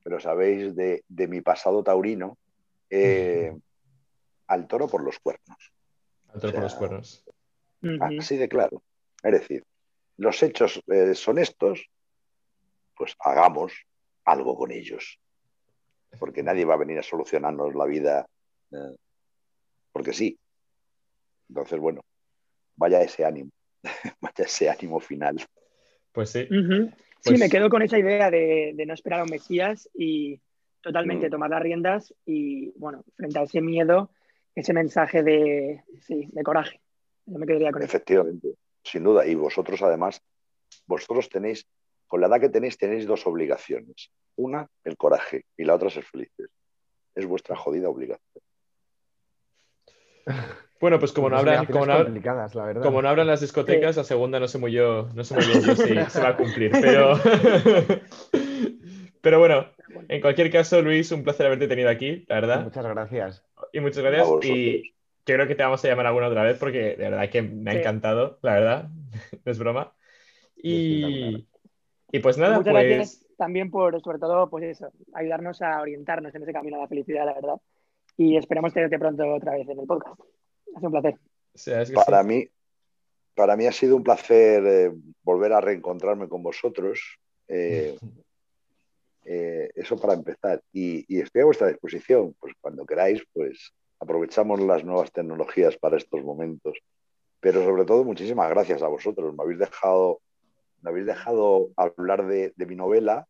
pero sabéis de, mi pasado taurino, eh, al toro por los cuernos. los cuernos. Así de claro. Es decir, los hechos eh, son estos, pues hagamos algo con ellos. Porque nadie va a venir a solucionarnos la vida eh, porque sí. Entonces, bueno, vaya ese ánimo, vaya ese ánimo final. Pues sí. Sí, Pues- me quedo con esa idea de, de no esperar a un Mesías y totalmente Mm. tomar las riendas y, bueno, frente a ese miedo, ese mensaje de, sí, de coraje. Yo me quedaría con eso. Sin duda. Y vosotros, además, vosotros tenéis, con la edad que tenéis, tenéis dos obligaciones. Una, el coraje, y la otra, ser felices. Es vuestra jodida obligación. Bueno, pues como no, abran, como, no, abran- complicadas, la verdad. como no abran las discotecas, la segunda no sé muy yo, no sé muy bien yo si se va a cumplir. Pero, pero bueno, en cualquier caso, Luis, un placer haberte tenido aquí, la verdad. Muchas gracias. Y muchas gracias. Y yo creo que te vamos a llamar alguna otra vez porque de verdad que me ha Sí. encantado, la verdad. No es broma. Y, y pues nada, Muchas pues gracias también por, sobre todo, pues eso, ayudarnos a orientarnos en ese camino a la felicidad, la verdad. Y esperamos tenerte pronto otra vez en el podcast. Ha sido un placer. es que Para sí. mí, para mí ha sido un placer eh, volver a reencontrarme con vosotros. Eh, eh, eso para empezar. Y, y estoy a vuestra disposición. Pues cuando queráis, pues aprovechamos las nuevas tecnologías para estos momentos. Pero sobre todo, muchísimas gracias a vosotros. Me habéis dejado, me habéis dejado hablar de, de mi novela,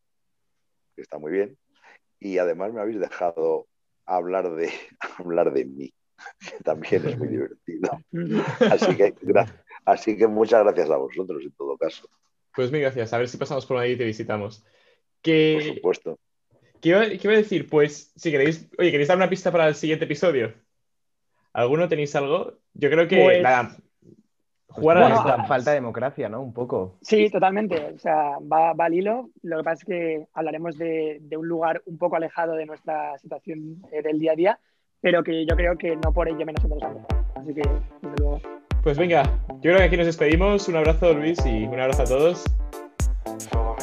que está muy bien, y además me habéis dejado hablar de, hablar de mí, que también es muy divertido. Así que, así que muchas gracias a vosotros en todo caso, Pues mil gracias. A ver si pasamos por ahí y te visitamos. por Que, supuesto. ¿Qué iba, qué iba a decir? Pues si queréis, oye, ¿queréis dar una pista para el siguiente episodio? ¿Alguno tenéis algo? Yo creo que Pues- jugar a Bueno, las falta, falta democracia, ¿no? Un poco. Sí, totalmente. O sea, va, va al hilo. Lo que pasa es que hablaremos de, de un lugar un poco alejado de nuestra situación eh, del día a día, pero que yo creo que no por ello menos interesante. Así que, desde luego. Pues venga, yo creo que aquí nos despedimos. Un abrazo, Luis, y un abrazo a todos.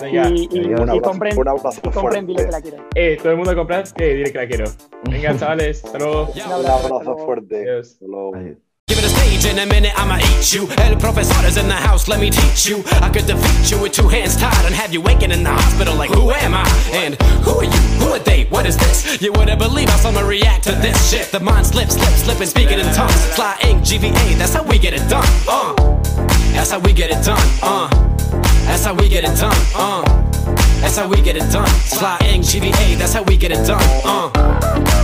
Venga, y, y, adiós. y Un abrazo, compren, un abrazo y compren, dile que fuerte. la quieren. eh, todo el mundo a comprar, que diré que la quiero. Venga, chavales, hasta luego. Un abrazo fuerte. Adiós. Hasta luego. Ay, Give it a stage in a minute, I'ma eat you. El professor is in the house, let me teach you. I could defeat you with two hands tied and have you waking in the hospital like, who am I? And who are you? Who are they? What is this? You wouldn't believe how someone react to this shit. The mind slip, slip, slipping, speaking in tongues. Fly ink, GVA, that's how we get it done. Uh, that's how we get it done. Uh, that's how we get it done. Uh, that's how we get it done. Sly GVA, that's how we get it done. Uh.